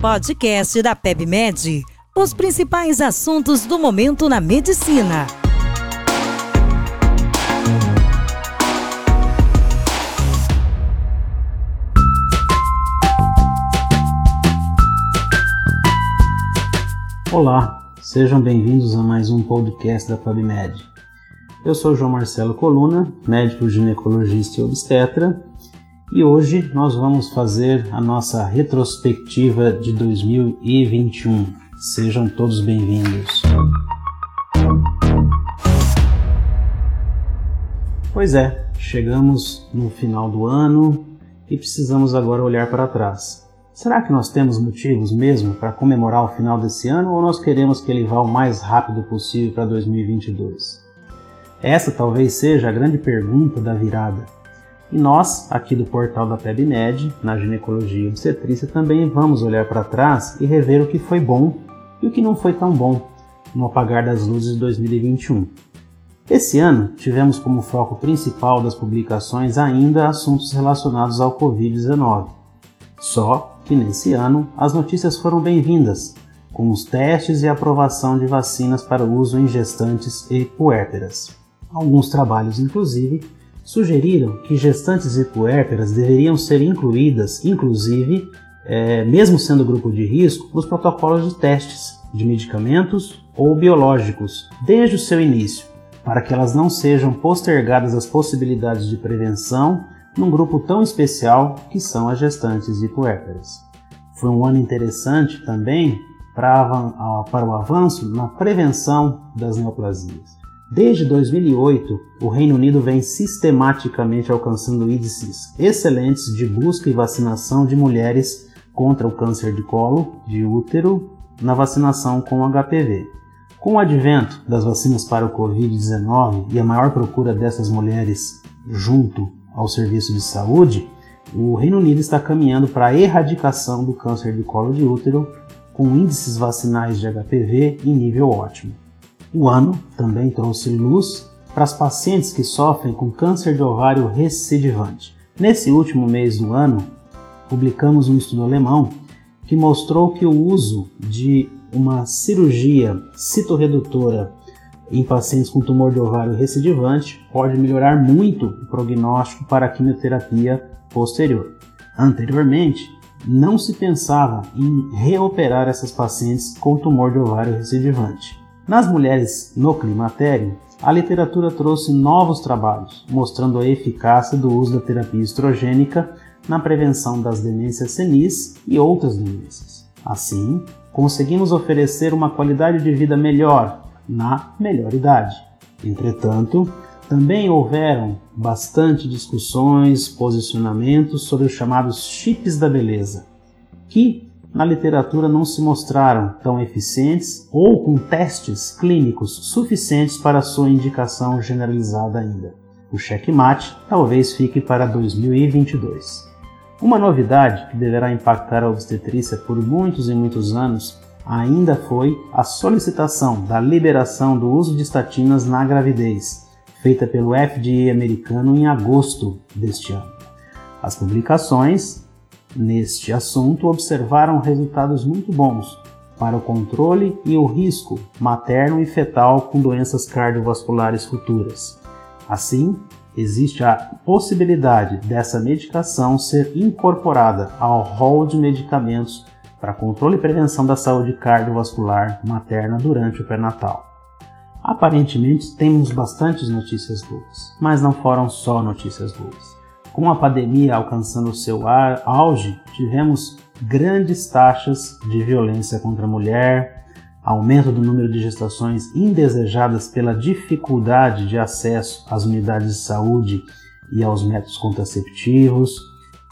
Podcast da PebMed. Os principais assuntos do momento na medicina. Olá, sejam bem-vindos a mais um podcast da PubMed. Eu sou João Marcelo Coluna, médico ginecologista e obstetra, e hoje nós vamos fazer a nossa retrospectiva de 2021. Sejam todos bem-vindos. Pois é, chegamos no final do ano e precisamos agora olhar para trás. Será que nós temos motivos mesmo para comemorar o final desse ano ou nós queremos que ele vá o mais rápido possível para 2022? Essa talvez seja a grande pergunta da virada. E nós, aqui do portal da PebMed, na ginecologia e obstetrícia, também vamos olhar para trás e rever o que foi bom e o que não foi tão bom no apagar das luzes de 2021. Esse ano tivemos como foco principal das publicações ainda assuntos relacionados ao Covid-19. Só que nesse ano as notícias foram bem-vindas, com os testes e aprovação de vacinas para uso em gestantes e puérperas. Alguns trabalhos, inclusive, sugeriram que gestantes e puérperas deveriam ser incluídas, inclusive, é, mesmo sendo grupo de risco, nos protocolos de testes de medicamentos ou biológicos desde o seu início, para que elas não sejam postergadas as possibilidades de prevenção num grupo tão especial que são as gestantes e puérperas. Foi um ano interessante também para, para o avanço na prevenção das neoplasias. Desde 2008, o Reino Unido vem sistematicamente alcançando índices excelentes de busca e vacinação de mulheres contra o câncer de colo, de útero, na vacinação com HPV. Com o advento das vacinas para o Covid-19 e a maior procura dessas mulheres junto ao serviço de saúde, o Reino Unido está caminhando para a erradicação do câncer de colo de útero com índices vacinais de HPV em nível ótimo. O ano também trouxe luz para as pacientes que sofrem com câncer de ovário recidivante. Nesse último mês do ano, publicamos um estudo alemão que mostrou que o uso de uma cirurgia citorredutora em pacientes com tumor de ovário recidivante pode melhorar muito o prognóstico para a quimioterapia posterior. Anteriormente, não se pensava em reoperar essas pacientes com tumor de ovário recidivante. Nas mulheres no climatério, a literatura trouxe novos trabalhos mostrando a eficácia do uso da terapia estrogênica na prevenção das demências senis e outras demências. Assim, conseguimos oferecer uma qualidade de vida melhor na melhor idade. Entretanto, também houveram bastante discussões, posicionamentos sobre os chamados chips da beleza, que na literatura não se mostraram tão eficientes ou com testes clínicos suficientes para sua indicação generalizada ainda. O checkmate talvez fique para 2022. Uma novidade que deverá impactar a obstetrícia por muitos e muitos anos ainda foi a solicitação da liberação do uso de estatinas na gravidez, feita pelo FDA americano em agosto deste ano. As publicações neste assunto observaram resultados muito bons para o controle e o risco materno e fetal com doenças cardiovasculares futuras. Assim, existe a possibilidade dessa medicação ser incorporada ao rol de medicamentos para controle e prevenção da saúde cardiovascular materna durante o pré-natal. Aparentemente temos bastantes notícias boas, mas não foram só notícias boas. Com a pandemia alcançando seu auge, tivemos grandes taxas de violência contra a mulher, aumento do número de gestações indesejadas pela dificuldade de acesso às unidades de saúde e aos métodos contraceptivos,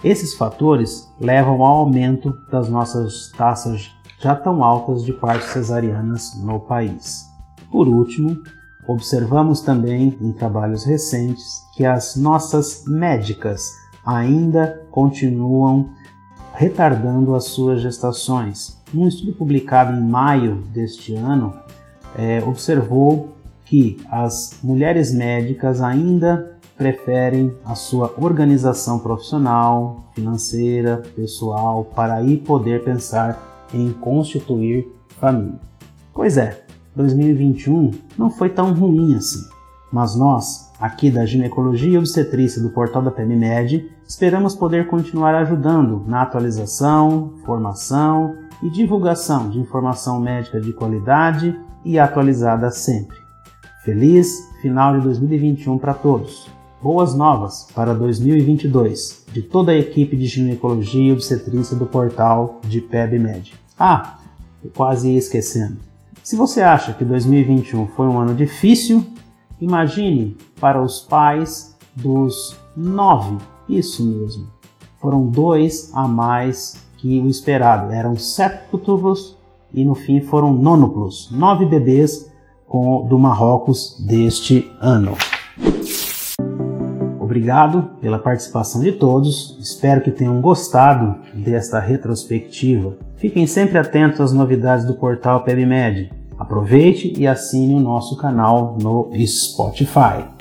esses fatores levam ao aumento das nossas taxas já tão altas de partos cesarianas no país. Por último, observamos também em trabalhos recentes que as nossas médicas ainda continuam retardando as suas gestações. Um estudo publicado em maio deste ano é, observou que as mulheres médicas ainda preferem a sua organização profissional, financeira, pessoal, para aí poder pensar em constituir família. Pois é, 2021 não foi tão ruim assim, mas nós, aqui da Ginecologia e Obstetrícia do portal da PEMIMED, esperamos poder continuar ajudando na atualização, formação e divulgação de informação médica de qualidade e atualizada sempre. Feliz final de 2021 para todos! Boas novas para 2022 de toda a equipe de ginecologia e obstetrícia do portal de PebMed. Ah, quase esquecendo. Se você acha que 2021 foi um ano difícil, imagine para os pais dos nove. Isso mesmo. Foram dois a mais que o esperado. Eram septuplos e no fim foram nônuplos. Nove bebês com, do Marrocos deste ano. Obrigado pela participação de todos. Espero que tenham gostado desta retrospectiva. Fiquem sempre atentos às novidades do portal PebMed. Aproveite e assine o nosso canal no Spotify.